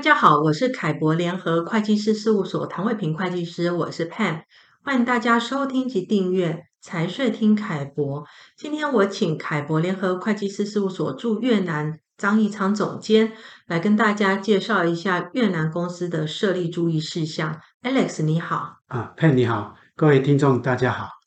大家好，我是凯博联合会计师事务所唐伟平会计师，我是 Pam，欢迎大家收听及订阅财税听凯博。今天我请凯博联合会计师事务所驻越南张义昌总监来跟大家介绍一下越南公司的设立注意事项。Alex 你好，啊 Pam 你好，各位听众大家好。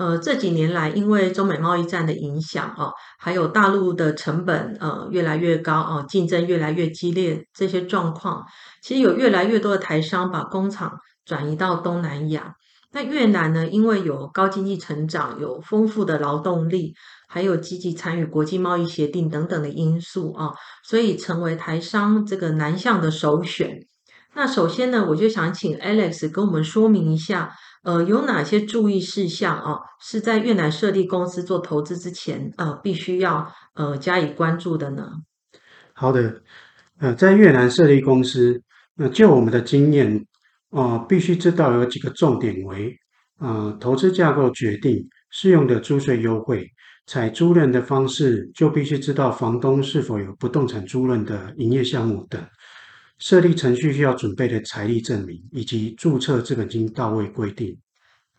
呃，这几年来，因为中美贸易战的影响哦，还有大陆的成本呃越来越高哦，竞争越来越激烈，这些状况，其实有越来越多的台商把工厂转移到东南亚。那越南呢，因为有高经济成长，有丰富的劳动力，还有积极参与国际贸易协定等等的因素啊，所以成为台商这个南向的首选。那首先呢，我就想请 Alex 跟我们说明一下。呃，有哪些注意事项啊？是在越南设立公司做投资之前，呃，必须要呃加以关注的呢？好的，呃，在越南设立公司，那、就我们的经验，呃，必须知道有几个重点为：呃，投资架构决定适用的租税优惠，采租赁的方式，就必须知道房东是否有不动产租赁的营业项目等。设立程序需要准备的财力证明，以及注册资本金到位规定。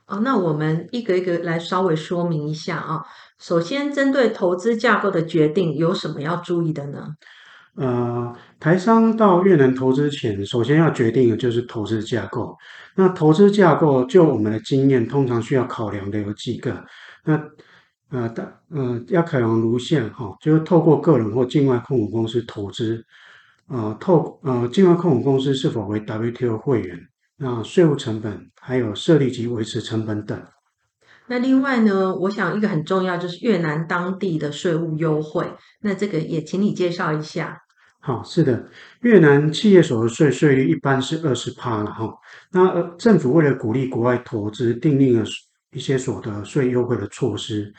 哦，那我们一个一个来稍微说明一下啊。首先，针对投资架构的决定，有什么要注意的呢？呃，台商到越南投资前，首先要决定的就是投资架构。那投资架构，就我们的经验，通常需要考量的有几个。那呃，大呃，要考量如下哈，就是透过个人或境外控股公司投资。呃，透呃，境外控股公司是否为 WTO 会员？那税务成本，还有设立及维持成本等。那另外呢，我想一个很重要就是越南当地的税务优惠。那这个也请你介绍一下。好，是的，越南企业所得税税率一般是二十趴了哈。那呃，政府为了鼓励国外投资，订立了一些所得税优惠的措施。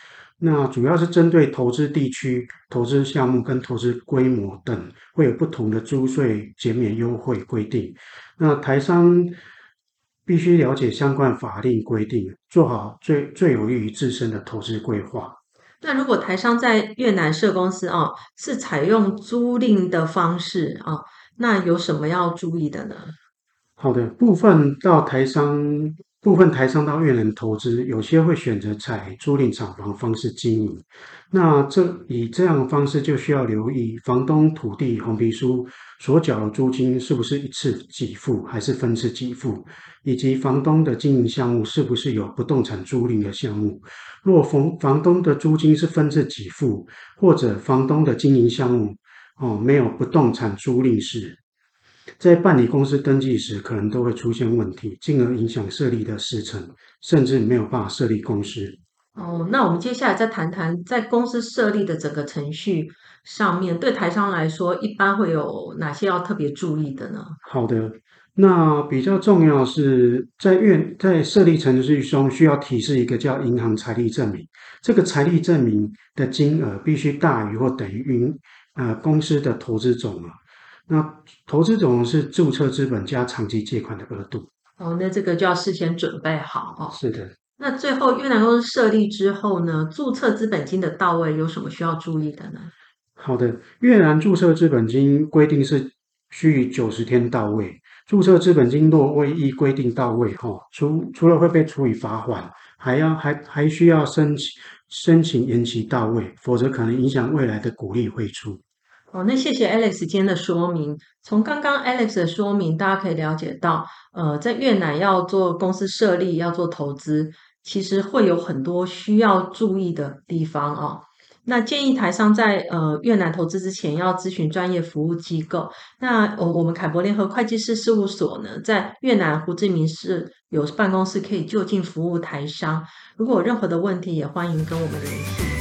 那主要是针对投资地区、投资项目跟投资规模等，会有不同的租税减免优惠规定。那台商必须了解相关法令规定，做好最最有利于自身的投资规划。那如果台商在越南设公司啊，是采用租赁的方式啊，那有什么要注意的呢？好的，部分到台商。部分台商到越南投资，有些会选择采租赁厂房方式经营。那这以这样的方式，就需要留意房东土地红皮书所缴的租金是不是一次给付，还是分次给付，以及房东的经营项目是不是有不动产租赁的项目。若房房东的租金是分次给付，或者房东的经营项目哦没有不动产租赁时。在办理公司登记时，可能都会出现问题，进而影响设立的时程，甚至没有办法设立公司。哦，那我们接下来再谈谈在公司设立的整个程序上面，对台商来说，一般会有哪些要特别注意的呢？好的，那比较重要是在院在设立程序中需要提示一个叫银行财力证明，这个财力证明的金额必须大于或等于呃公司的投资总额。那投资总额是注册资本加长期借款的额度。哦，那这个就要事先准备好哦。是的。那最后越南公司设立之后呢，注册资本金的到位有什么需要注意的呢？好的，越南注册资本金规定是需九十天到位。注册资本金若未依规定到位，哈，除除了会被处以罚款，还要还还需要申请申请延期到位，否则可能影响未来的股利汇出。哦，那谢谢 Alex 今天的说明。从刚刚 Alex 的说明，大家可以了解到，呃，在越南要做公司设立、要做投资，其实会有很多需要注意的地方哦。那建议台商在呃越南投资之前，要咨询专业服务机构。那我我们凯博联合会计师事务所呢，在越南胡志明市有办公室，可以就近服务台商。如果有任何的问题，也欢迎跟我们联系。